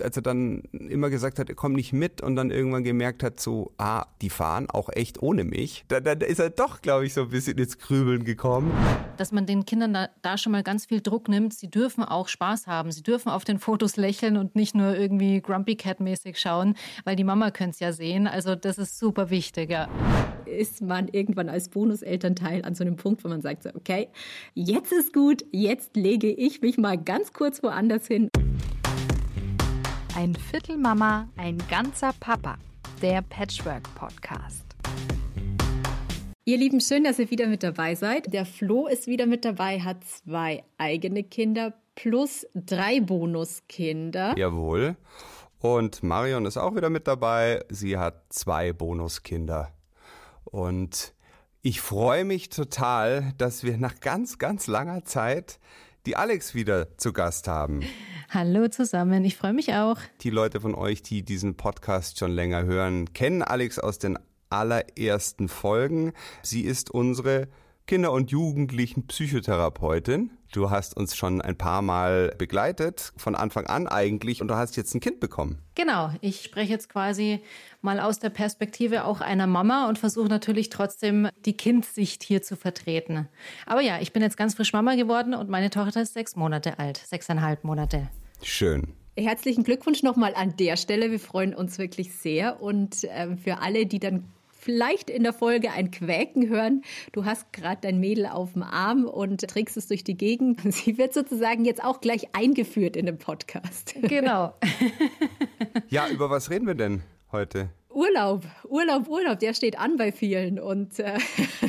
als er dann immer gesagt hat, er kommt nicht mit und dann irgendwann gemerkt hat, so, ah, die fahren auch echt ohne mich, da, da ist er doch, glaube ich, so ein bisschen ins Grübeln gekommen. Dass man den Kindern da, da, schon mal ganz viel Druck nimmt, sie dürfen auch Spaß haben, sie dürfen auf den Fotos lächeln und nicht nur irgendwie Grumpy Cat mäßig schauen, weil die Mama könnte es ja sehen, also das ist super wichtig, ja. Ist man irgendwann als Bonuselternteil an so einem Punkt, wo man sagt, so, okay, jetzt ist gut, jetzt lege ich mich mal ganz kurz woanders hin. Ein Viertel Mama, ein ganzer Papa. Der Patchwork Podcast. Ihr Lieben, schön, dass ihr wieder mit dabei seid. Der Flo ist wieder mit dabei, hat zwei eigene Kinder plus drei Bonuskinder. Jawohl. Und Marion ist auch wieder mit dabei. Sie hat zwei Bonuskinder. Und ich freue mich total, dass wir nach ganz, ganz langer Zeit die Alex wieder zu Gast haben. Hallo zusammen, ich freue mich auch. Die Leute von euch, die diesen Podcast schon länger hören, kennen Alex aus den allerersten Folgen. Sie ist unsere Kinder- und Jugendlichen Psychotherapeutin. Du hast uns schon ein paar Mal begleitet, von Anfang an eigentlich, und du hast jetzt ein Kind bekommen. Genau, ich spreche jetzt quasi mal aus der Perspektive auch einer Mama und versuche natürlich trotzdem die Kindsicht hier zu vertreten. Aber ja, ich bin jetzt ganz frisch Mama geworden und meine Tochter ist sechs Monate alt, sechseinhalb Monate. Schön. Herzlichen Glückwunsch nochmal an der Stelle. Wir freuen uns wirklich sehr. Und äh, für alle, die dann vielleicht in der Folge ein Quäken hören. Du hast gerade dein Mädel auf dem Arm und trägst es durch die Gegend. Sie wird sozusagen jetzt auch gleich eingeführt in den Podcast. Genau. ja, über was reden wir denn heute? Urlaub, Urlaub, Urlaub, der steht an bei vielen und äh,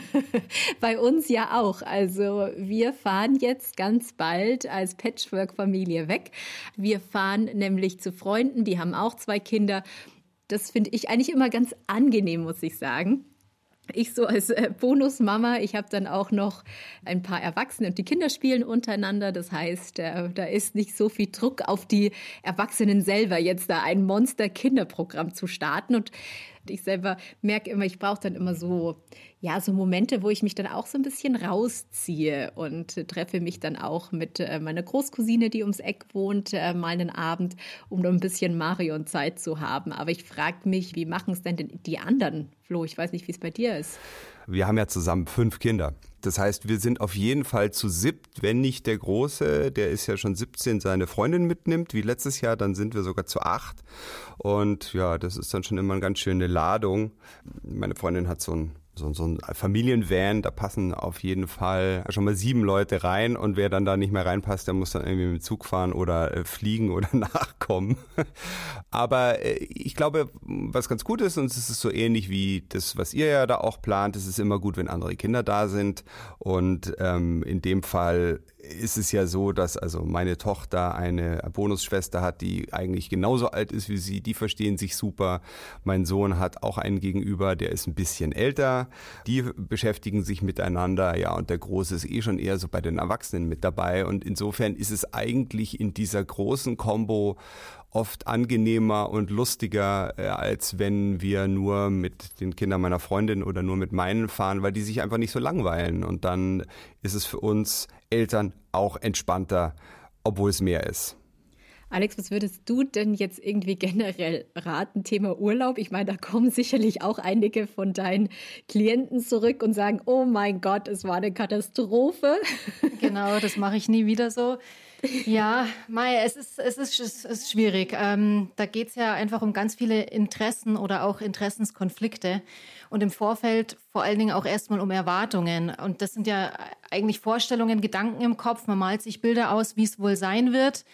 bei uns ja auch. Also wir fahren jetzt ganz bald als Patchwork-Familie weg. Wir fahren nämlich zu Freunden, die haben auch zwei Kinder das finde ich eigentlich immer ganz angenehm, muss ich sagen. Ich so als äh, Bonusmama, ich habe dann auch noch ein paar Erwachsene und die Kinder spielen untereinander. Das heißt, äh, da ist nicht so viel Druck auf die Erwachsenen selber, jetzt da ein Monster-Kinderprogramm zu starten. Und ich selber merke immer, ich brauche dann immer so, ja, so Momente, wo ich mich dann auch so ein bisschen rausziehe und treffe mich dann auch mit äh, meiner Großcousine, die ums Eck wohnt, äh, mal einen Abend, um noch ein bisschen Marion-Zeit zu haben. Aber ich frage mich, wie machen es denn die anderen, Flo? Ich weiß nicht, wie es bei dir ist. Wir haben ja zusammen fünf Kinder. Das heißt, wir sind auf jeden Fall zu siebt, wenn nicht der Große, der ist ja schon 17, seine Freundin mitnimmt, wie letztes Jahr, dann sind wir sogar zu acht. Und ja, das ist dann schon immer eine ganz schöne Ladung. Meine Freundin hat so ein so, so ein Familienvan, da passen auf jeden Fall schon mal sieben Leute rein und wer dann da nicht mehr reinpasst, der muss dann irgendwie mit dem Zug fahren oder äh, fliegen oder nachkommen. Aber äh, ich glaube, was ganz gut ist, und es ist so ähnlich wie das, was ihr ja da auch plant, es ist immer gut, wenn andere Kinder da sind und ähm, in dem Fall ist es ja so, dass also meine Tochter eine Bonusschwester hat, die eigentlich genauso alt ist wie sie, die verstehen sich super. Mein Sohn hat auch einen Gegenüber, der ist ein bisschen älter. Die beschäftigen sich miteinander, ja, und der Große ist eh schon eher so bei den Erwachsenen mit dabei. Und insofern ist es eigentlich in dieser großen Combo oft angenehmer und lustiger, äh, als wenn wir nur mit den Kindern meiner Freundin oder nur mit meinen fahren, weil die sich einfach nicht so langweilen. Und dann ist es für uns Eltern auch entspannter, obwohl es mehr ist. Alex, was würdest du denn jetzt irgendwie generell raten? Thema Urlaub. Ich meine, da kommen sicherlich auch einige von deinen Klienten zurück und sagen, oh mein Gott, es war eine Katastrophe. Genau, das mache ich nie wieder so. Ja, Mai, es ist, es ist, es ist schwierig. Ähm, da geht es ja einfach um ganz viele Interessen oder auch Interessenskonflikte. Und im Vorfeld vor allen Dingen auch erstmal um Erwartungen. Und das sind ja eigentlich Vorstellungen, Gedanken im Kopf. Man malt sich Bilder aus, wie es wohl sein wird.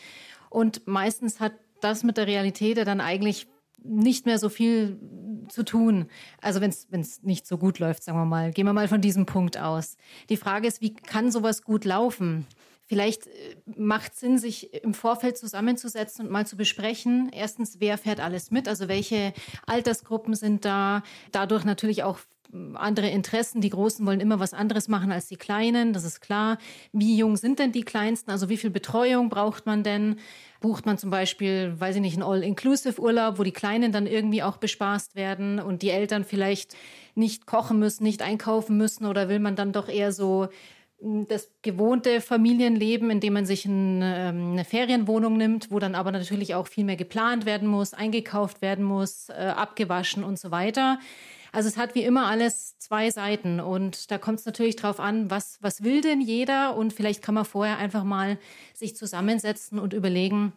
Und meistens hat das mit der Realität ja dann eigentlich nicht mehr so viel zu tun. Also wenn es nicht so gut läuft, sagen wir mal. Gehen wir mal von diesem Punkt aus. Die Frage ist, wie kann sowas gut laufen? Vielleicht äh, macht Sinn, sich im Vorfeld zusammenzusetzen und mal zu besprechen. Erstens, wer fährt alles mit? Also welche Altersgruppen sind da? Dadurch natürlich auch andere Interessen. Die Großen wollen immer was anderes machen als die Kleinen, das ist klar. Wie jung sind denn die Kleinsten? Also wie viel Betreuung braucht man denn? Bucht man zum Beispiel, weiß ich nicht, einen All-Inclusive-Urlaub, wo die Kleinen dann irgendwie auch bespaßt werden und die Eltern vielleicht nicht kochen müssen, nicht einkaufen müssen? Oder will man dann doch eher so das gewohnte Familienleben, in dem man sich ein, ähm, eine Ferienwohnung nimmt, wo dann aber natürlich auch viel mehr geplant werden muss, eingekauft werden muss, äh, abgewaschen und so weiter. Also es hat wie immer alles zwei Seiten und da kommt es natürlich drauf an, was, was will denn jeder? Und vielleicht kann man vorher einfach mal sich zusammensetzen und überlegen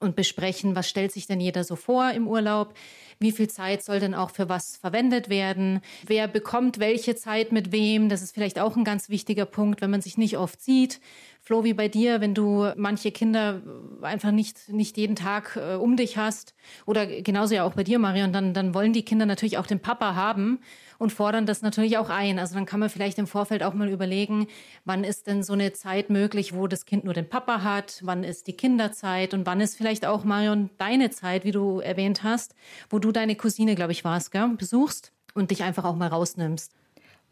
und besprechen, was stellt sich denn jeder so vor im Urlaub, wie viel Zeit soll denn auch für was verwendet werden, wer bekommt welche Zeit mit wem, das ist vielleicht auch ein ganz wichtiger Punkt, wenn man sich nicht oft sieht, Flo, wie bei dir, wenn du manche Kinder einfach nicht, nicht jeden Tag äh, um dich hast oder genauso ja auch bei dir, Marion, dann, dann wollen die Kinder natürlich auch den Papa haben und fordern das natürlich auch ein. Also dann kann man vielleicht im Vorfeld auch mal überlegen, wann ist denn so eine Zeit möglich, wo das Kind nur den Papa hat, wann ist die Kinderzeit und wann ist vielleicht auch, Marion, deine Zeit, wie du erwähnt hast, wo du deine Cousine, glaube ich, warst, gell, besuchst und dich einfach auch mal rausnimmst.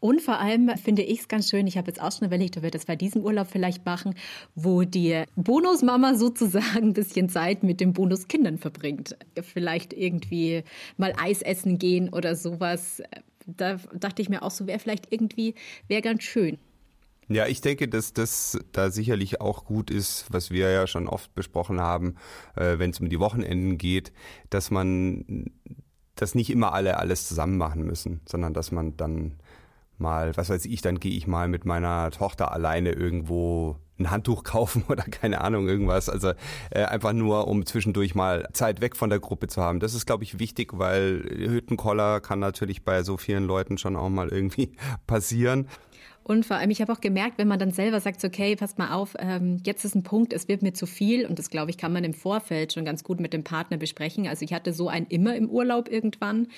Und vor allem finde ich es ganz schön, ich habe jetzt auch schon überlegt, ob wir das bei diesem Urlaub vielleicht machen, wo die Bonusmama sozusagen ein bisschen Zeit mit den Bonuskindern verbringt. Vielleicht irgendwie mal Eis essen gehen oder sowas. Da dachte ich mir auch so, wäre vielleicht irgendwie, wäre ganz schön. Ja, ich denke, dass das da sicherlich auch gut ist, was wir ja schon oft besprochen haben, äh, wenn es um die Wochenenden geht, dass man, dass nicht immer alle alles zusammen machen müssen, sondern dass man dann mal, was weiß ich, dann gehe ich mal mit meiner Tochter alleine irgendwo ein Handtuch kaufen oder keine Ahnung, irgendwas. Also äh, einfach nur, um zwischendurch mal Zeit weg von der Gruppe zu haben. Das ist, glaube ich, wichtig, weil Hüttenkoller kann natürlich bei so vielen Leuten schon auch mal irgendwie passieren. Und vor allem, ich habe auch gemerkt, wenn man dann selber sagt, okay, passt mal auf, ähm, jetzt ist ein Punkt, es wird mir zu viel. Und das, glaube ich, kann man im Vorfeld schon ganz gut mit dem Partner besprechen. Also ich hatte so einen immer im Urlaub irgendwann.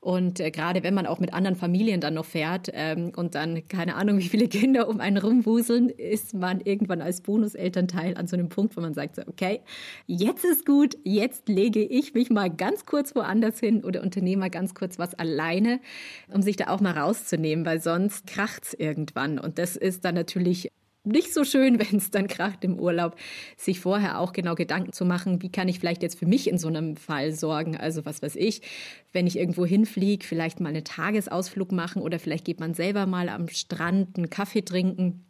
Und äh, gerade wenn man auch mit anderen Familien dann noch fährt ähm, und dann keine Ahnung, wie viele Kinder um einen rumwuseln, ist man irgendwann als Bonuselternteil an so einem Punkt, wo man sagt, okay, jetzt ist gut, jetzt lege ich mich mal ganz kurz woanders hin oder unternehme mal ganz kurz was alleine, um sich da auch mal rauszunehmen, weil sonst kracht's irgendwann. Und das ist dann natürlich nicht so schön, wenn es dann kracht im Urlaub, sich vorher auch genau Gedanken zu machen, wie kann ich vielleicht jetzt für mich in so einem Fall sorgen. Also was weiß ich, wenn ich irgendwo hinfliege, vielleicht mal einen Tagesausflug machen oder vielleicht geht man selber mal am Strand einen Kaffee trinken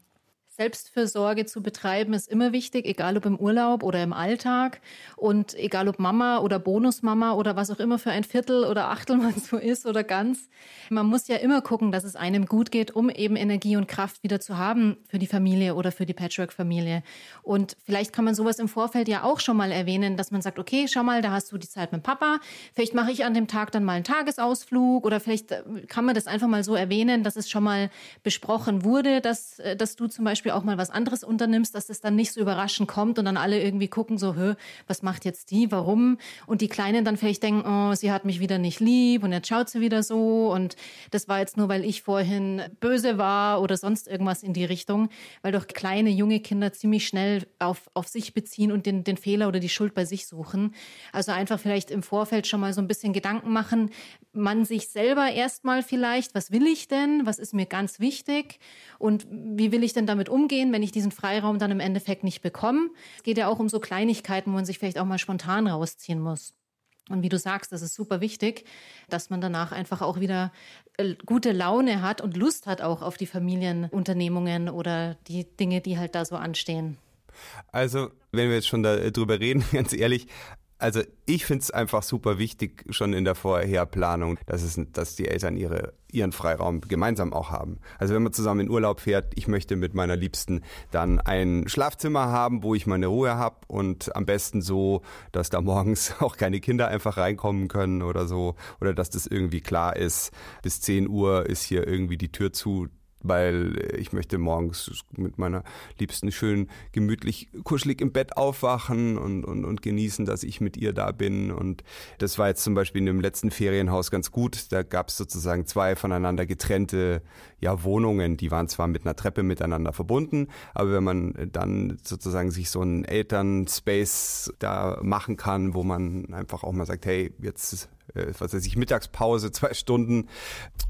Selbstfürsorge zu betreiben ist immer wichtig, egal ob im Urlaub oder im Alltag und egal ob Mama oder Bonusmama oder was auch immer für ein Viertel oder Achtel man so ist oder ganz. Man muss ja immer gucken, dass es einem gut geht, um eben Energie und Kraft wieder zu haben für die Familie oder für die Patchwork-Familie. Und vielleicht kann man sowas im Vorfeld ja auch schon mal erwähnen, dass man sagt, okay, schau mal, da hast du die Zeit mit Papa. Vielleicht mache ich an dem Tag dann mal einen Tagesausflug oder vielleicht äh, kann man das einfach mal so erwähnen, dass es schon mal besprochen wurde, dass, äh, dass du zum Beispiel Beispiel auch mal was anderes unternimmst, dass es dann nicht so überraschend kommt und dann alle irgendwie gucken so, Hö, was macht jetzt die, warum? Und die Kleinen dann vielleicht denken, oh, sie hat mich wieder nicht lieb und jetzt schaut sie wieder so und das war jetzt nur, weil ich vorhin böse war oder sonst irgendwas in die Richtung, weil doch kleine, junge Kinder ziemlich schnell auf, auf sich beziehen und den, den Fehler oder die Schuld bei sich suchen. Also einfach vielleicht im Vorfeld schon mal so ein bisschen Gedanken machen, man sich selber erstmal vielleicht, was will ich denn, was ist mir ganz wichtig und wie will ich denn damit umgehen, wenn ich diesen Freiraum dann im Endeffekt nicht bekomme. Es geht ja auch um so Kleinigkeiten, wo man sich vielleicht auch mal spontan rausziehen muss. Und wie du sagst, das ist super wichtig, dass man danach einfach auch wieder äh, gute Laune hat und Lust hat auch auf die Familienunternehmungen oder die Dinge, die halt da so anstehen. Also, wenn wir jetzt schon darüber reden, ganz ehrlich, also ich finde es einfach super wichtig, schon in der Vorherplanung, dass, es, dass die Eltern ihre, ihren Freiraum gemeinsam auch haben. Also wenn man zusammen in Urlaub fährt, ich möchte mit meiner Liebsten dann ein Schlafzimmer haben, wo ich meine Ruhe habe und am besten so, dass da morgens auch keine Kinder einfach reinkommen können oder so. Oder dass das irgendwie klar ist, bis 10 Uhr ist hier irgendwie die Tür zu, weil ich möchte morgens mit meiner Liebsten schön gemütlich kuschelig im Bett aufwachen und, und, und genießen, dass ich mit ihr da bin. Und das war jetzt zum Beispiel in dem letzten Ferienhaus ganz gut. Da gab es sozusagen zwei voneinander getrennte ja, Wohnungen. Die waren zwar mit einer Treppe miteinander verbunden, aber wenn man dann sozusagen sich so einen Elternspace da machen kann, wo man einfach auch mal sagt, hey, jetzt äh, was weiß ich, Mittagspause, zwei Stunden.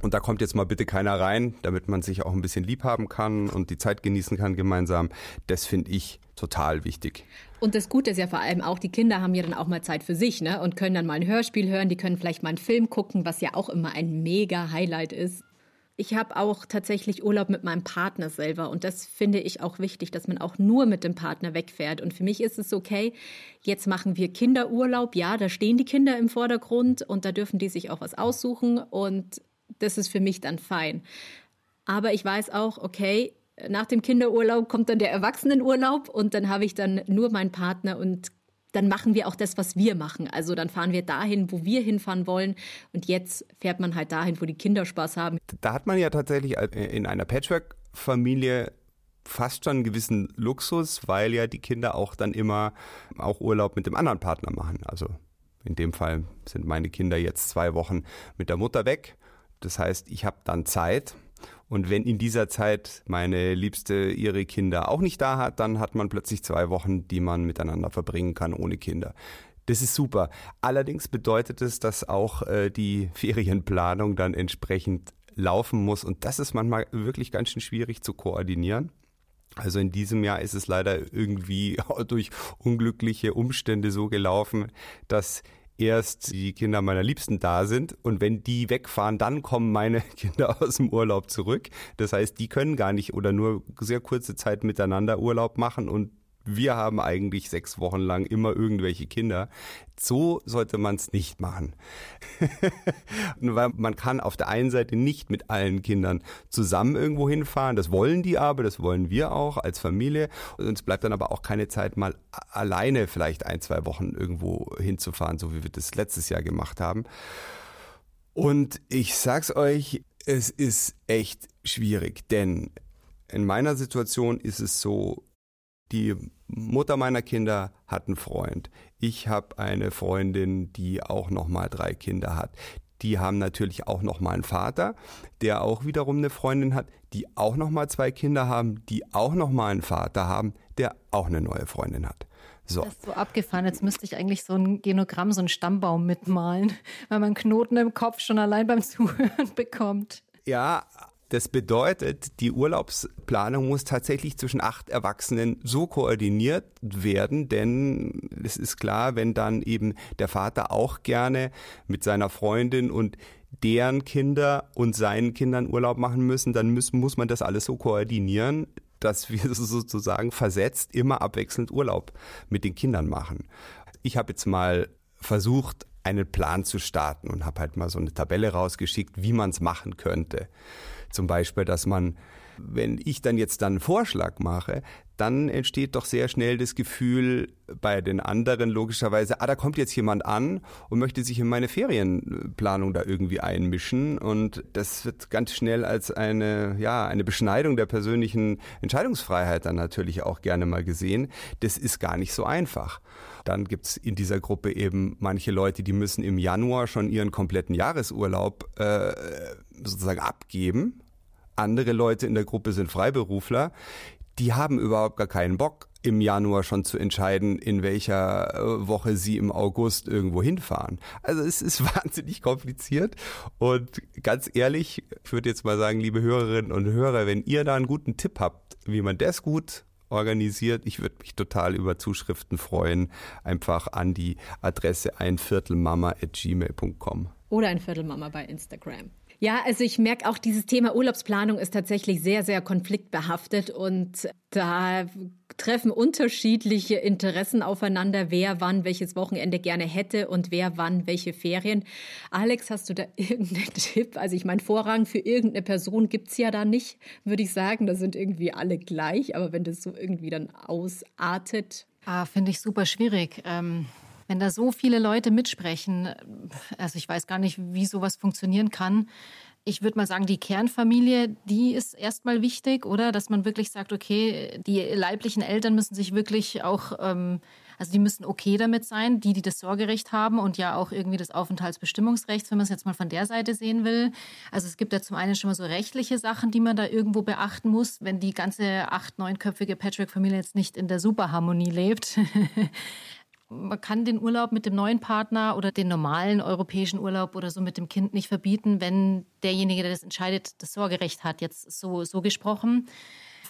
Und da kommt jetzt mal bitte keiner rein, damit man sich auch ein bisschen lieb haben kann und die Zeit genießen kann gemeinsam. Das finde ich total wichtig. Und das Gute ist ja vor allem auch, die Kinder haben ja dann auch mal Zeit für sich, ne? Und können dann mal ein Hörspiel hören, die können vielleicht mal einen Film gucken, was ja auch immer ein mega Highlight ist. Ich habe auch tatsächlich Urlaub mit meinem Partner selber und das finde ich auch wichtig, dass man auch nur mit dem Partner wegfährt. Und für mich ist es okay, jetzt machen wir Kinderurlaub. Ja, da stehen die Kinder im Vordergrund und da dürfen die sich auch was aussuchen und das ist für mich dann fein. Aber ich weiß auch, okay, nach dem Kinderurlaub kommt dann der Erwachsenenurlaub und dann habe ich dann nur meinen Partner und dann machen wir auch das, was wir machen. Also dann fahren wir dahin, wo wir hinfahren wollen. Und jetzt fährt man halt dahin, wo die Kinder Spaß haben. Da hat man ja tatsächlich in einer Patchwork-Familie fast schon einen gewissen Luxus, weil ja die Kinder auch dann immer auch Urlaub mit dem anderen Partner machen. Also in dem Fall sind meine Kinder jetzt zwei Wochen mit der Mutter weg. Das heißt, ich habe dann Zeit und wenn in dieser Zeit meine Liebste ihre Kinder auch nicht da hat, dann hat man plötzlich zwei Wochen, die man miteinander verbringen kann ohne Kinder. Das ist super. Allerdings bedeutet es, dass auch äh, die Ferienplanung dann entsprechend laufen muss. Und das ist manchmal wirklich ganz schön schwierig zu koordinieren. Also in diesem Jahr ist es leider irgendwie durch unglückliche Umstände so gelaufen, dass erst die Kinder meiner Liebsten da sind und wenn die wegfahren, dann kommen meine Kinder aus dem Urlaub zurück. Das heißt, die können gar nicht oder nur sehr kurze Zeit miteinander Urlaub machen und wir haben eigentlich sechs Wochen lang immer irgendwelche Kinder. So sollte man es nicht machen. Weil man kann auf der einen Seite nicht mit allen Kindern zusammen irgendwo hinfahren. Das wollen die aber, das wollen wir auch als Familie. Und uns bleibt dann aber auch keine Zeit, mal alleine vielleicht ein, zwei Wochen irgendwo hinzufahren, so wie wir das letztes Jahr gemacht haben. Und ich sag's euch, es ist echt schwierig, denn in meiner Situation ist es so, die Mutter meiner Kinder hat einen Freund. Ich habe eine Freundin, die auch noch mal drei Kinder hat. Die haben natürlich auch noch mal einen Vater, der auch wiederum eine Freundin hat, die auch noch mal zwei Kinder haben, die auch noch mal einen Vater haben, der auch eine neue Freundin hat. So. Das ist so abgefahren. Jetzt müsste ich eigentlich so ein Genogramm, so einen Stammbaum mitmalen, weil man Knoten im Kopf schon allein beim Zuhören bekommt. Ja, das bedeutet, die Urlaubsplanung muss tatsächlich zwischen acht Erwachsenen so koordiniert werden, denn es ist klar, wenn dann eben der Vater auch gerne mit seiner Freundin und deren Kinder und seinen Kindern Urlaub machen müssen, dann muss, muss man das alles so koordinieren, dass wir sozusagen versetzt immer abwechselnd Urlaub mit den Kindern machen. Ich habe jetzt mal versucht, einen Plan zu starten und habe halt mal so eine Tabelle rausgeschickt, wie man es machen könnte. Zum Beispiel, dass man, wenn ich dann jetzt dann einen Vorschlag mache, dann entsteht doch sehr schnell das Gefühl bei den anderen logischerweise, ah, da kommt jetzt jemand an und möchte sich in meine Ferienplanung da irgendwie einmischen und das wird ganz schnell als eine, ja, eine Beschneidung der persönlichen Entscheidungsfreiheit dann natürlich auch gerne mal gesehen. Das ist gar nicht so einfach. Dann gibt's in dieser Gruppe eben manche Leute, die müssen im Januar schon ihren kompletten Jahresurlaub äh, sozusagen abgeben. Andere Leute in der Gruppe sind Freiberufler. Die haben überhaupt gar keinen Bock, im Januar schon zu entscheiden, in welcher äh, Woche sie im August irgendwo hinfahren. Also es ist wahnsinnig kompliziert und ganz ehrlich, ich würde jetzt mal sagen, liebe Hörerinnen und Hörer, wenn ihr da einen guten Tipp habt, wie man das gut organisiert. Ich würde mich total über Zuschriften freuen. Einfach an die Adresse einviertelmama.gmail.com. Oder ein Viertelmama bei Instagram. Ja, also ich merke auch, dieses Thema Urlaubsplanung ist tatsächlich sehr, sehr konfliktbehaftet und da treffen unterschiedliche Interessen aufeinander, wer wann welches Wochenende gerne hätte und wer wann welche Ferien. Alex, hast du da irgendeinen Tipp? Also ich meine, Vorrang für irgendeine Person gibt's ja da nicht, würde ich sagen. Da sind irgendwie alle gleich, aber wenn das so irgendwie dann ausartet. Ah, finde ich super schwierig. Ähm wenn da so viele Leute mitsprechen, also ich weiß gar nicht, wie sowas funktionieren kann. Ich würde mal sagen, die Kernfamilie, die ist erstmal wichtig, oder? Dass man wirklich sagt, okay, die leiblichen Eltern müssen sich wirklich auch, ähm, also die müssen okay damit sein, die, die das Sorgerecht haben und ja auch irgendwie das Aufenthaltsbestimmungsrecht, wenn man es jetzt mal von der Seite sehen will. Also es gibt ja zum einen schon mal so rechtliche Sachen, die man da irgendwo beachten muss, wenn die ganze acht, neunköpfige Patchwork-Familie jetzt nicht in der Superharmonie lebt. man kann den Urlaub mit dem neuen Partner oder den normalen europäischen Urlaub oder so mit dem Kind nicht verbieten, wenn derjenige, der das entscheidet, das Sorgerecht hat, jetzt so, so gesprochen.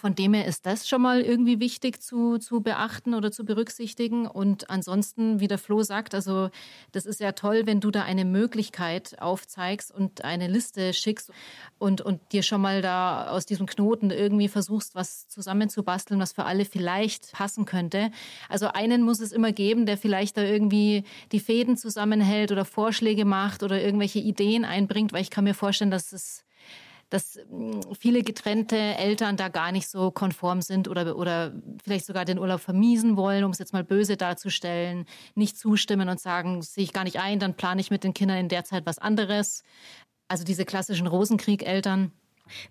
Von dem her ist das schon mal irgendwie wichtig zu, zu beachten oder zu berücksichtigen. Und ansonsten, wie der Flo sagt, also das ist ja toll, wenn du da eine Möglichkeit aufzeigst und eine Liste schickst und, und dir schon mal da aus diesem Knoten irgendwie versuchst, was zusammenzubasteln, was für alle vielleicht passen könnte. Also einen muss es immer geben, der vielleicht da irgendwie die Fäden zusammenhält oder Vorschläge macht oder irgendwelche Ideen einbringt, weil ich kann mir vorstellen, dass es dass hm, viele getrennte Eltern da gar nicht so konform sind oder, oder vielleicht sogar den Urlaub vermiesen wollen, um es jetzt mal böse darzustellen, nicht zustimmen und sagen, sehe ich gar nicht ein, dann plane ich mit den Kindern in der Zeit was anderes. Also diese klassischen Rosenkrieg-Eltern.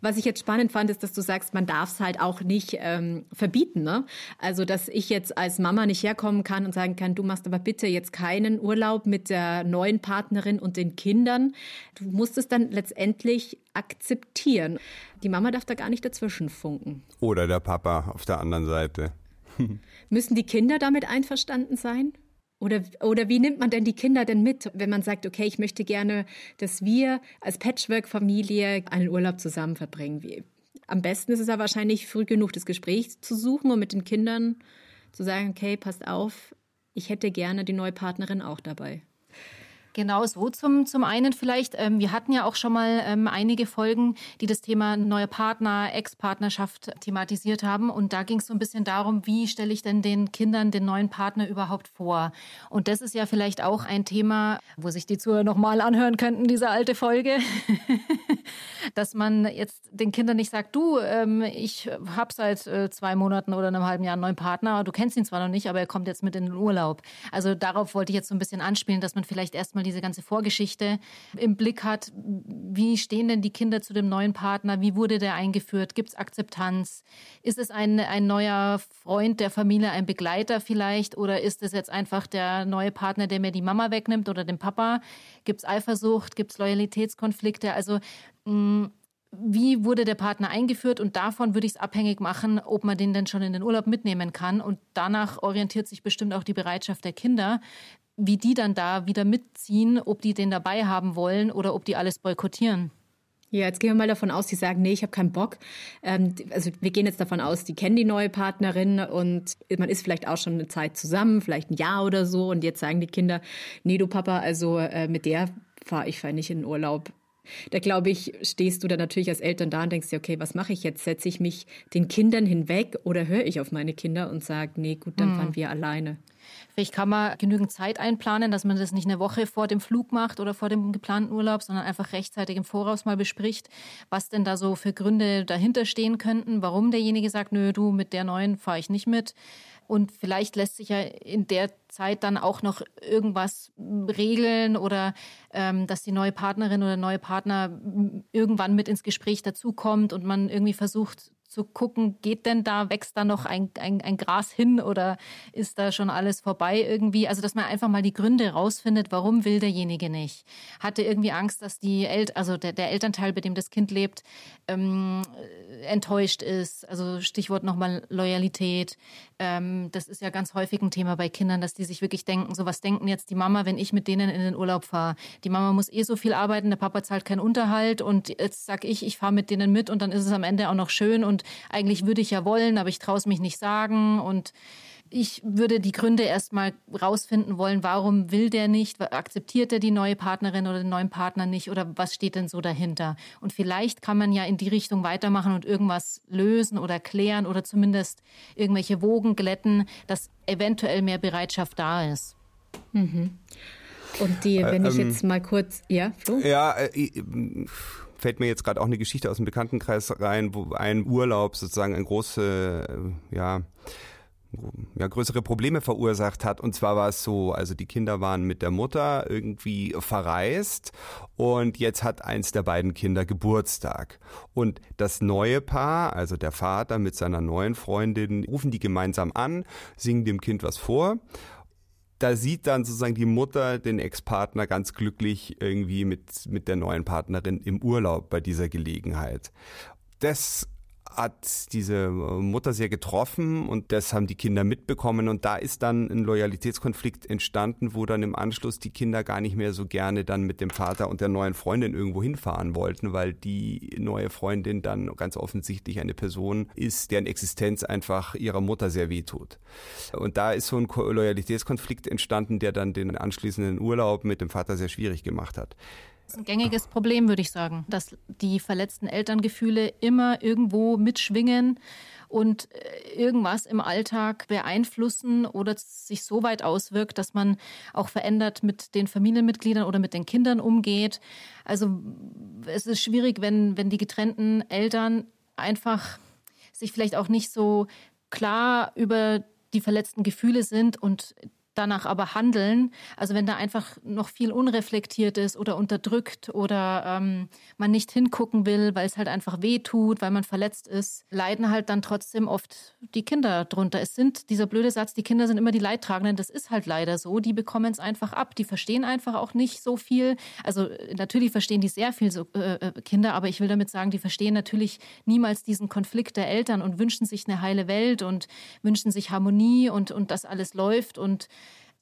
Was ich jetzt spannend fand, ist, dass du sagst, man darf es halt auch nicht ähm, verbieten. Ne? Also, dass ich jetzt als Mama nicht herkommen kann und sagen kann, du machst aber bitte jetzt keinen Urlaub mit der neuen Partnerin und den Kindern. Du musst es dann letztendlich akzeptieren. Die Mama darf da gar nicht dazwischen funken. Oder der Papa auf der anderen Seite. Müssen die Kinder damit einverstanden sein? Oder, oder wie nimmt man denn die Kinder denn mit, wenn man sagt, okay, ich möchte gerne, dass wir als Patchwork-Familie einen Urlaub zusammen verbringen? Wie, am besten ist es ja wahrscheinlich früh genug, das Gespräch zu suchen und mit den Kindern zu sagen, okay, passt auf, ich hätte gerne die neue Partnerin auch dabei. Genau so zum, zum einen vielleicht. Ähm, wir hatten ja auch schon mal ähm, einige Folgen, die das Thema neue Partner, Ex-Partnerschaft thematisiert haben. Und da ging es so ein bisschen darum, wie stelle ich denn den Kindern den neuen Partner überhaupt vor? Und das ist ja vielleicht auch ein Thema, wo sich die Zuhörer nochmal anhören könnten, diese alte Folge. Dass man jetzt den Kindern nicht sagt, du, ähm, ich habe seit äh, zwei Monaten oder einem halben Jahr einen neuen Partner. Du kennst ihn zwar noch nicht, aber er kommt jetzt mit in den Urlaub. Also darauf wollte ich jetzt so ein bisschen anspielen, dass man vielleicht erstmal erstmal diese ganze Vorgeschichte im Blick hat. Wie stehen denn die Kinder zu dem neuen Partner? Wie wurde der eingeführt? Gibt es Akzeptanz? Ist es ein, ein neuer Freund der Familie, ein Begleiter vielleicht? Oder ist es jetzt einfach der neue Partner, der mir die Mama wegnimmt oder den Papa? Gibt es Eifersucht? Gibt es Loyalitätskonflikte? Also mh, mm, wie wurde der Partner eingeführt und davon würde ich es abhängig machen, ob man den denn schon in den Urlaub mitnehmen kann. Und danach orientiert sich bestimmt auch die Bereitschaft der Kinder, wie die dann da wieder mitziehen, ob die den dabei haben wollen oder ob die alles boykottieren. Ja, jetzt gehen wir mal davon aus, die sagen, nee, ich habe keinen Bock. Ähm, also wir gehen jetzt davon aus, die kennen die neue Partnerin und man ist vielleicht auch schon eine Zeit zusammen, vielleicht ein Jahr oder so. Und jetzt sagen die Kinder, nee, du Papa, also äh, mit der fahre ich fahr nicht in den Urlaub. Da glaube ich, stehst du dann natürlich als Eltern da und denkst dir, okay, was mache ich jetzt? Setze ich mich den Kindern hinweg oder höre ich auf meine Kinder und sage, nee, gut, dann hm. fahren wir alleine? Vielleicht kann man genügend Zeit einplanen, dass man das nicht eine Woche vor dem Flug macht oder vor dem geplanten Urlaub, sondern einfach rechtzeitig im Voraus mal bespricht, was denn da so für Gründe dahinter stehen könnten, warum derjenige sagt, nö, du mit der neuen fahre ich nicht mit. Und vielleicht lässt sich ja in der Zeit dann auch noch irgendwas regeln oder ähm, dass die neue Partnerin oder neue Partner irgendwann mit ins Gespräch dazukommt und man irgendwie versucht zu gucken, geht denn da, wächst da noch ein, ein, ein Gras hin oder ist da schon alles vorbei irgendwie? Also, dass man einfach mal die Gründe rausfindet, warum will derjenige nicht? Hatte irgendwie Angst, dass die El also der, der Elternteil, bei dem das Kind lebt, ähm, enttäuscht ist. Also Stichwort nochmal Loyalität. Ähm, das ist ja ganz häufig ein Thema bei Kindern, dass die sich wirklich denken, so was denken jetzt die Mama, wenn ich mit denen in den Urlaub fahre. Die Mama muss eh so viel arbeiten, der Papa zahlt keinen Unterhalt und jetzt sag ich, ich fahre mit denen mit und dann ist es am Ende auch noch schön und eigentlich würde ich ja wollen, aber ich traue es mich nicht sagen und ich würde die Gründe erstmal rausfinden wollen, warum will der nicht, akzeptiert er die neue Partnerin oder den neuen Partner nicht oder was steht denn so dahinter? Und vielleicht kann man ja in die Richtung weitermachen und irgendwas lösen oder klären oder zumindest irgendwelche Wogen glätten, dass eventuell mehr Bereitschaft da ist. Mhm. Und die, wenn ich ähm, jetzt mal kurz, ja, Flo? Ja, äh, fällt mir jetzt gerade auch eine Geschichte aus dem Bekanntenkreis rein, wo ein Urlaub sozusagen ein große, äh, ja, ja, größere Probleme verursacht hat. Und zwar war es so, also die Kinder waren mit der Mutter irgendwie verreist und jetzt hat eins der beiden Kinder Geburtstag. Und das neue Paar, also der Vater mit seiner neuen Freundin, rufen die gemeinsam an, singen dem Kind was vor da sieht dann sozusagen die Mutter den Ex-Partner ganz glücklich irgendwie mit, mit der neuen Partnerin im Urlaub bei dieser Gelegenheit. Das hat diese Mutter sehr getroffen und das haben die Kinder mitbekommen und da ist dann ein Loyalitätskonflikt entstanden, wo dann im Anschluss die Kinder gar nicht mehr so gerne dann mit dem Vater und der neuen Freundin irgendwo hinfahren wollten, weil die neue Freundin dann ganz offensichtlich eine Person ist, deren Existenz einfach ihrer Mutter sehr wehtut. Und da ist so ein Loyalitätskonflikt entstanden, der dann den anschließenden Urlaub mit dem Vater sehr schwierig gemacht hat. Das ist ein gängiges Problem, würde ich sagen, dass die verletzten Elterngefühle immer irgendwo mitschwingen und äh, irgendwas im Alltag beeinflussen oder sich so weit auswirkt, dass man auch verändert mit den Familienmitgliedern oder mit den Kindern umgeht. Also es ist schwierig, wenn, wenn die getrennten Eltern einfach sich vielleicht auch nicht so klar über die verletzten Gefühle sind und danach aber handeln. Also wenn da einfach noch viel unreflektiert ist oder unterdrückt oder ähm, man nicht hingucken will, weil es halt einfach weh tut, weil man verletzt ist, leiden halt dann trotzdem oft die Kinder drunter. Es sind, dieser blöde Satz, die Kinder sind immer die Leidtragenden, das ist halt leider so. Die bekommen es einfach ab. Die verstehen einfach auch nicht so viel. Also natürlich verstehen die sehr viel so, äh, äh, Kinder, aber ich will damit sagen, die verstehen natürlich niemals diesen Konflikt der Eltern und wünschen sich eine heile Welt und wünschen sich Harmonie und, und dass alles läuft und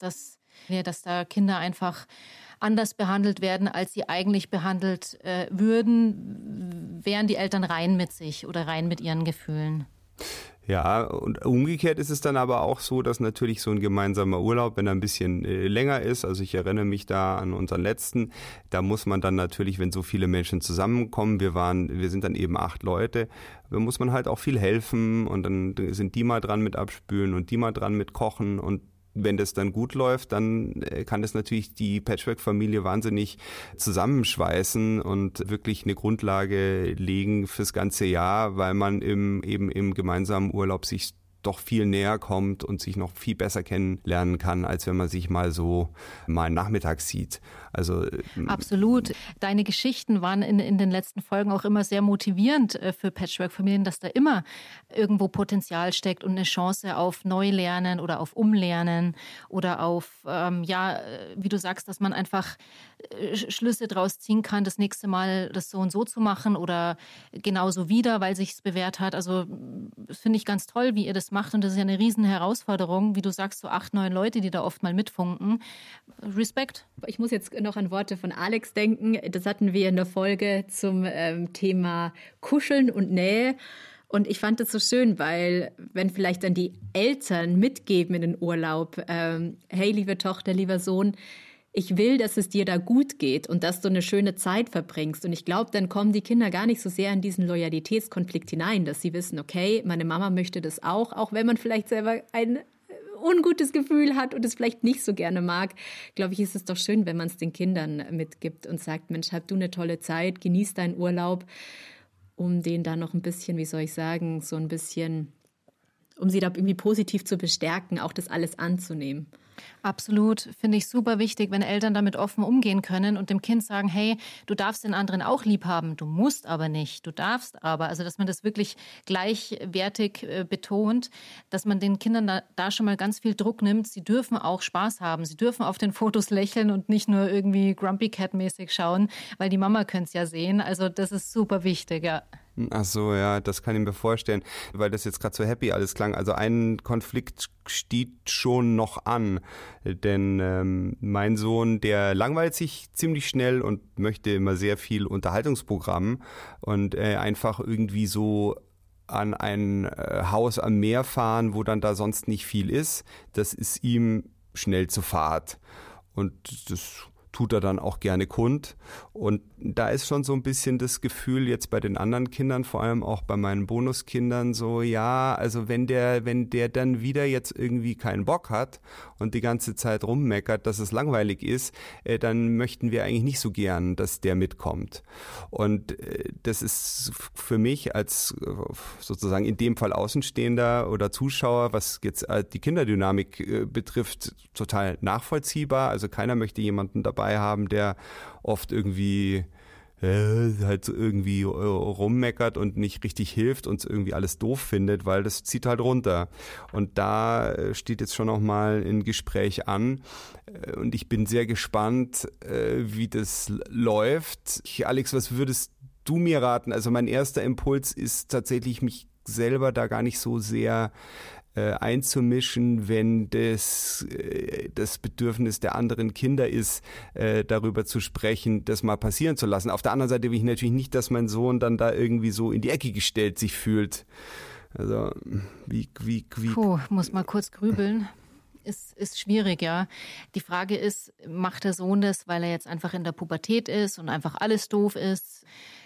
dass, ja, dass da Kinder einfach anders behandelt werden, als sie eigentlich behandelt äh, würden, wären die Eltern rein mit sich oder rein mit ihren Gefühlen. Ja, und umgekehrt ist es dann aber auch so, dass natürlich so ein gemeinsamer Urlaub, wenn er ein bisschen äh, länger ist, also ich erinnere mich da an unseren letzten, da muss man dann natürlich, wenn so viele Menschen zusammenkommen, wir waren, wir sind dann eben acht Leute, da muss man halt auch viel helfen und dann sind die mal dran mit abspülen und die mal dran mit kochen und wenn das dann gut läuft, dann äh, kann das natürlich die Patchwork-Familie wahnsinnig zusammenschweißen und wirklich eine Grundlage legen fürs ganze Jahr, weil man im, eben im gemeinsamen Urlaub sich doch viel näher kommt und sich noch viel besser kennenlernen kann, als wenn man sich mal so mal nachmittags sieht. Also ähm, absolut. Deine Geschichten waren in, in den letzten Folgen auch immer sehr motivierend äh, für Patchwork-Familien, dass da immer irgendwo Potenzial steckt und eine Chance auf Neulernen oder auf Umlernen oder auf ähm, ja, äh, wie du sagst, dass man einfach äh, Schlüsse draus ziehen kann, das nächste Mal das so und so zu machen oder genauso wieder, weil sich es bewährt hat. Also finde ich ganz toll, wie ihr das macht und das ist ja eine riesen Herausforderung, wie du sagst, so acht, neun Leute, die da oft mal mitfunken. Respekt. Ich muss jetzt noch an Worte von Alex denken. Das hatten wir in der Folge zum ähm, Thema Kuscheln und Nähe. Und ich fand das so schön, weil wenn vielleicht dann die Eltern mitgeben in den Urlaub, ähm, hey, liebe Tochter, lieber Sohn, ich will, dass es dir da gut geht und dass du eine schöne Zeit verbringst. Und ich glaube, dann kommen die Kinder gar nicht so sehr in diesen Loyalitätskonflikt hinein, dass sie wissen, okay, meine Mama möchte das auch, auch wenn man vielleicht selber ein ungutes Gefühl hat und es vielleicht nicht so gerne mag, glaube ich, ist es doch schön, wenn man es den Kindern mitgibt und sagt, Mensch, hab du eine tolle Zeit, genieß deinen Urlaub, um den da noch ein bisschen, wie soll ich sagen, so ein bisschen, um sie da irgendwie positiv zu bestärken, auch das alles anzunehmen. Absolut, finde ich super wichtig, wenn Eltern damit offen umgehen können und dem Kind sagen, hey, du darfst den anderen auch lieb haben, du musst aber nicht, du darfst aber. Also, dass man das wirklich gleichwertig äh, betont, dass man den Kindern da, da, schon mal ganz viel Druck nimmt. Sie dürfen auch Spaß haben, sie dürfen auf den Fotos lächeln und nicht nur irgendwie Grumpy Cat mäßig schauen, weil die Mama könnte es ja sehen. Also, das ist super wichtig, ja. Ach so, ja, das kann ich mir vorstellen, weil das jetzt gerade so happy alles klang. Also ein Konflikt steht schon noch an, denn ähm, mein Sohn, der langweilt sich ziemlich schnell und möchte immer sehr viel Unterhaltungsprogramm und äh, einfach irgendwie so an ein äh, Haus am Meer fahren, wo dann da sonst nicht viel ist. Das ist ihm schnell zu fad. Und das tut er dann auch gerne kund. Und da ist schon so ein bisschen das Gefühl jetzt bei den anderen Kindern, vor allem auch bei meinen Bonuskindern, so ja, also wenn der, wenn der dann wieder jetzt irgendwie keinen Bock hat und die ganze Zeit rummeckert, dass es langweilig ist, äh, dann möchten wir eigentlich nicht so gern, dass der mitkommt. Und äh, das ist für mich als äh, sozusagen in dem Fall Außenstehender oder Zuschauer, was jetzt äh, die Kinderdynamik äh, betrifft, total nachvollziehbar. Also keiner möchte jemanden dabei dabei haben, der oft irgendwie äh, halt irgendwie äh, rummeckert und nicht richtig hilft und irgendwie alles doof findet, weil das zieht halt runter. Und da äh, steht jetzt schon noch mal ein Gespräch an äh, und ich bin sehr gespannt, wie das läuft. Alex, was würdest du mir raten? Also mein erster Impuls ist tatsächlich, mich selber da gar nicht so sehr äh, einzumischen, wenn das äh, das Bedürfnis der anderen Kinder ist, äh, darüber zu sprechen, das mal passieren zu lassen. Auf der anderen Seite will ich natürlich nicht, dass mein Sohn dann da irgendwie so in die Ecke gestellt sich fühlt. Also wie wie wie. Puh, muss mal kurz grübeln ist, ist schwierig, ja. Die Frage ist, macht der Sohn das, weil er jetzt einfach in der Pubertät ist und einfach alles doof ist?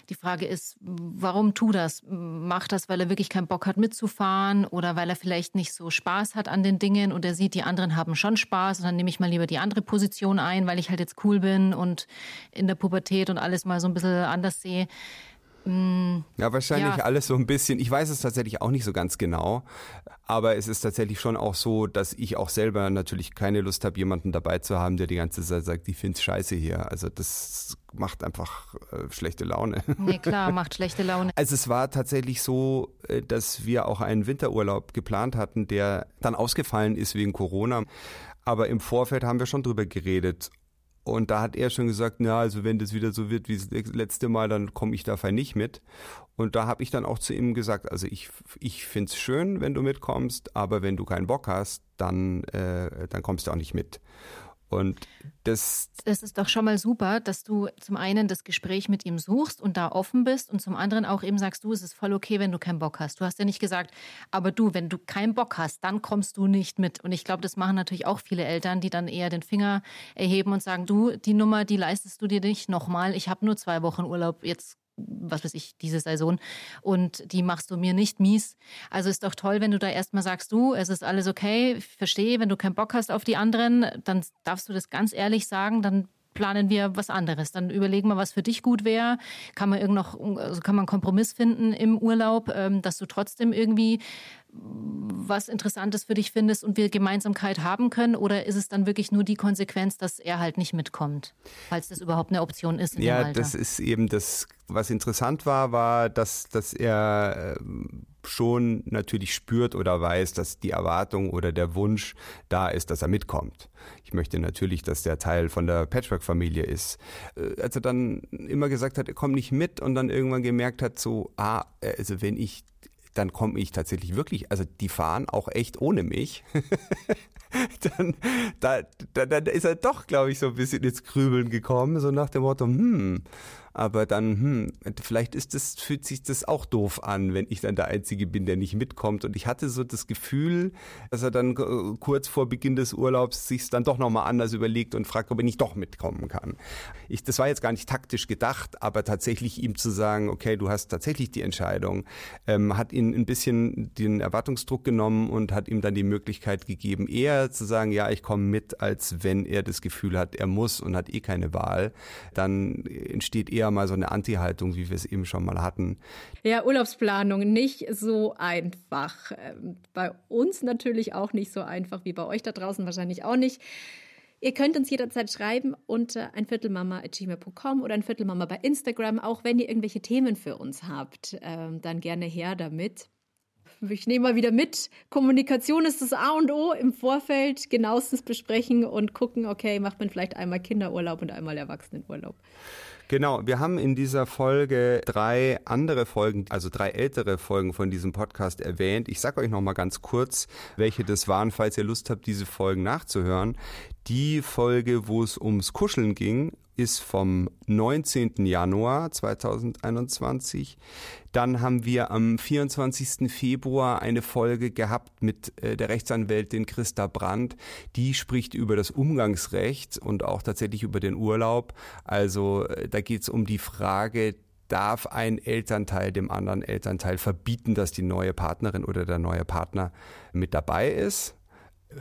Die Frage ist, warum tu das? Macht das, weil er wirklich keinen Bock hat mitzufahren oder weil er vielleicht nicht so Spaß hat an den Dingen und er sieht, die anderen haben schon Spaß und dann nehme ich mal lieber die andere Position ein, weil ich halt jetzt cool bin und in der Pubertät und alles mal so ein bisschen anders sehe. Mm, ja, wahrscheinlich ja. alles so ein bisschen. Ich weiß es tatsächlich auch nicht so ganz genau, aber es ist tatsächlich schon auch so, dass ich auch selber natürlich keine Lust habe, jemanden dabei zu haben, der die ganze Zeit sagt, ich finde es scheiße hier. Also das macht einfach äh, schlechte Laune. Nee, klar, macht schlechte Laune. Also es war tatsächlich so, äh, dass wir auch einen Winterurlaub geplant hatten, der dann ausgefallen ist wegen Corona. Aber im Vorfeld haben wir schon drüber geredet und da hat er schon gesagt, na, also wenn das wieder so wird wie das letzte Mal, dann komme ich dafür nicht mit. Und da habe ich dann auch zu ihm gesagt, also ich, ich finde es schön, wenn du mitkommst, aber wenn du keinen Bock hast, dann, äh, dann kommst du auch nicht mit. Und das. Das ist doch schon mal super, dass du zum einen das Gespräch mit ihm suchst und da offen bist und zum anderen auch eben sagst, du, es ist voll okay, wenn du keinen Bock hast. Du hast ja nicht gesagt, aber du, wenn du keinen Bock hast, dann kommst du nicht mit. Und ich glaube, das machen natürlich auch viele Eltern, die dann eher den Finger erheben und sagen, du, die Nummer, die leistest du dir nicht nochmal. Ich habe nur zwei Wochen Urlaub, jetzt was weiß ich, diese Saison. Und die machst du mir nicht mies. Also ist doch toll, wenn du da erstmal sagst, du, es ist alles okay, ich verstehe, wenn du keinen Bock hast auf die anderen, dann darfst du das ganz ehrlich sagen, dann planen wir was anderes. Dann überlegen wir, was für dich gut wäre. Kann man irgend noch, also kann man einen Kompromiss finden im Urlaub, ähm, dass du trotzdem irgendwie was Interessantes für dich findest und wir Gemeinsamkeit haben können? Oder ist es dann wirklich nur die Konsequenz, dass er halt nicht mitkommt, falls das überhaupt eine Option ist? ja, das ist eben das, was interessant war, war, dass, dass er ähm, schon natürlich spürt oder weiß, dass die Erwartung oder der Wunsch da ist, dass er mitkommt. Ich möchte natürlich, dass der Teil von der Patchwork-Familie ist. Äh, als er dann immer gesagt hat, er kommt nicht mit und dann irgendwann gemerkt hat, so, ah, also wenn ich dann komme ich tatsächlich wirklich, also die fahren auch echt ohne mich. dann, da, da, dann ist er doch, glaube ich, so ein bisschen ins Grübeln gekommen, so nach dem Motto, hm, aber dann, hm, vielleicht ist das, fühlt sich das auch doof an, wenn ich dann der Einzige bin, der nicht mitkommt. Und ich hatte so das Gefühl, dass er dann äh, kurz vor Beginn des Urlaubs sich dann doch nochmal anders überlegt und fragt, ob er nicht doch mitkommen kann. Ich, das war jetzt gar nicht taktisch gedacht, aber tatsächlich ihm zu sagen, okay, du hast tatsächlich die Entscheidung, ähm, hat ihn ein bisschen den Erwartungsdruck genommen und hat ihm dann die Möglichkeit gegeben, eher zu sagen, ja, ich komme mit, als wenn er das Gefühl hat, er muss und hat eh keine Wahl. Dann entsteht eher eher mal so eine Anti-Haltung, wie wir es eben schon mal hatten. Ja, Urlaubsplanung nicht so einfach. Ähm, bei uns natürlich auch nicht so einfach wie bei euch da draußen wahrscheinlich auch nicht. Ihr könnt uns jederzeit schreiben unter einviertelmama.gmail.com oder einviertelmama bei Instagram, auch wenn ihr irgendwelche Themen für uns habt, ähm, dann gerne her damit. Ich nehme mal wieder mit. Kommunikation ist das A und O im Vorfeld genauestens besprechen und gucken, okay, macht man vielleicht einmal Kinderurlaub und einmal Erwachsenenurlaub. Genau, wir haben in dieser Folge drei andere Folgen, also drei ältere Folgen von diesem Podcast erwähnt. Ich sage euch noch mal ganz kurz, welche das waren, falls ihr Lust habt, diese Folgen nachzuhören. Die Folge, wo es ums Kuscheln ging, ist vom 19. Januar 2021. Dann haben wir am 24. Februar eine Folge gehabt mit äh, der Rechtsanwältin Christa Brandt. Die spricht über das Umgangsrecht und auch tatsächlich über den Urlaub. Also äh, da geht es um die Frage, darf ein Elternteil dem anderen Elternteil verbieten, dass die neue Partnerin oder der neue Partner mit dabei ist?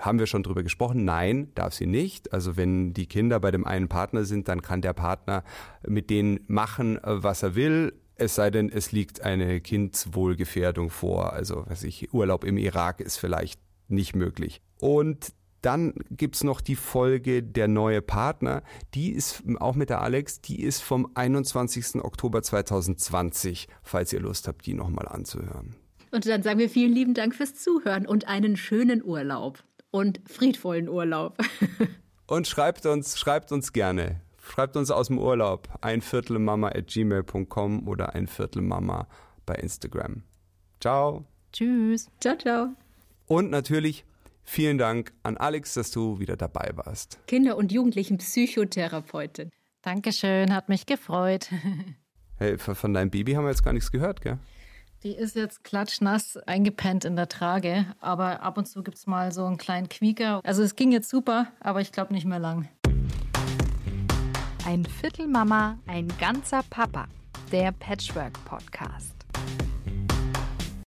Haben wir schon drüber gesprochen? Nein, darf sie nicht. Also wenn die Kinder bei dem einen Partner sind, dann kann der Partner mit denen machen, was er will. Es sei denn, es liegt eine Kindswohlgefährdung vor. Also, was ich, Urlaub im Irak ist vielleicht nicht möglich. Und dann gibt's noch die Folge Der neue Partner. Die ist auch mit der Alex, die ist vom 21. Oktober 2020, falls ihr Lust habt, die nochmal anzuhören. Und dann sagen wir vielen lieben Dank fürs Zuhören und einen schönen Urlaub und friedvollen Urlaub. und schreibt uns, schreibt uns gerne Schreibt uns aus dem Urlaub ein Viertelmama at gmail.com oder ein Viertelmama bei Instagram. Ciao. Tschüss. Ciao, ciao. Und natürlich vielen Dank an Alex, dass du wieder dabei warst. Kinder- und Jugendlichen Psychotherapeutin. Dankeschön, hat mich gefreut. Hey, von deinem Baby haben wir jetzt gar nichts gehört, gell? Die ist jetzt klatschnass eingepennt in der Trage, aber ab und zu gibt es mal so einen kleinen Quieker. Also es ging jetzt super, aber ich glaube nicht mehr lang. Ein Viertel Mama, ein ganzer Papa. Der Patchwork Podcast.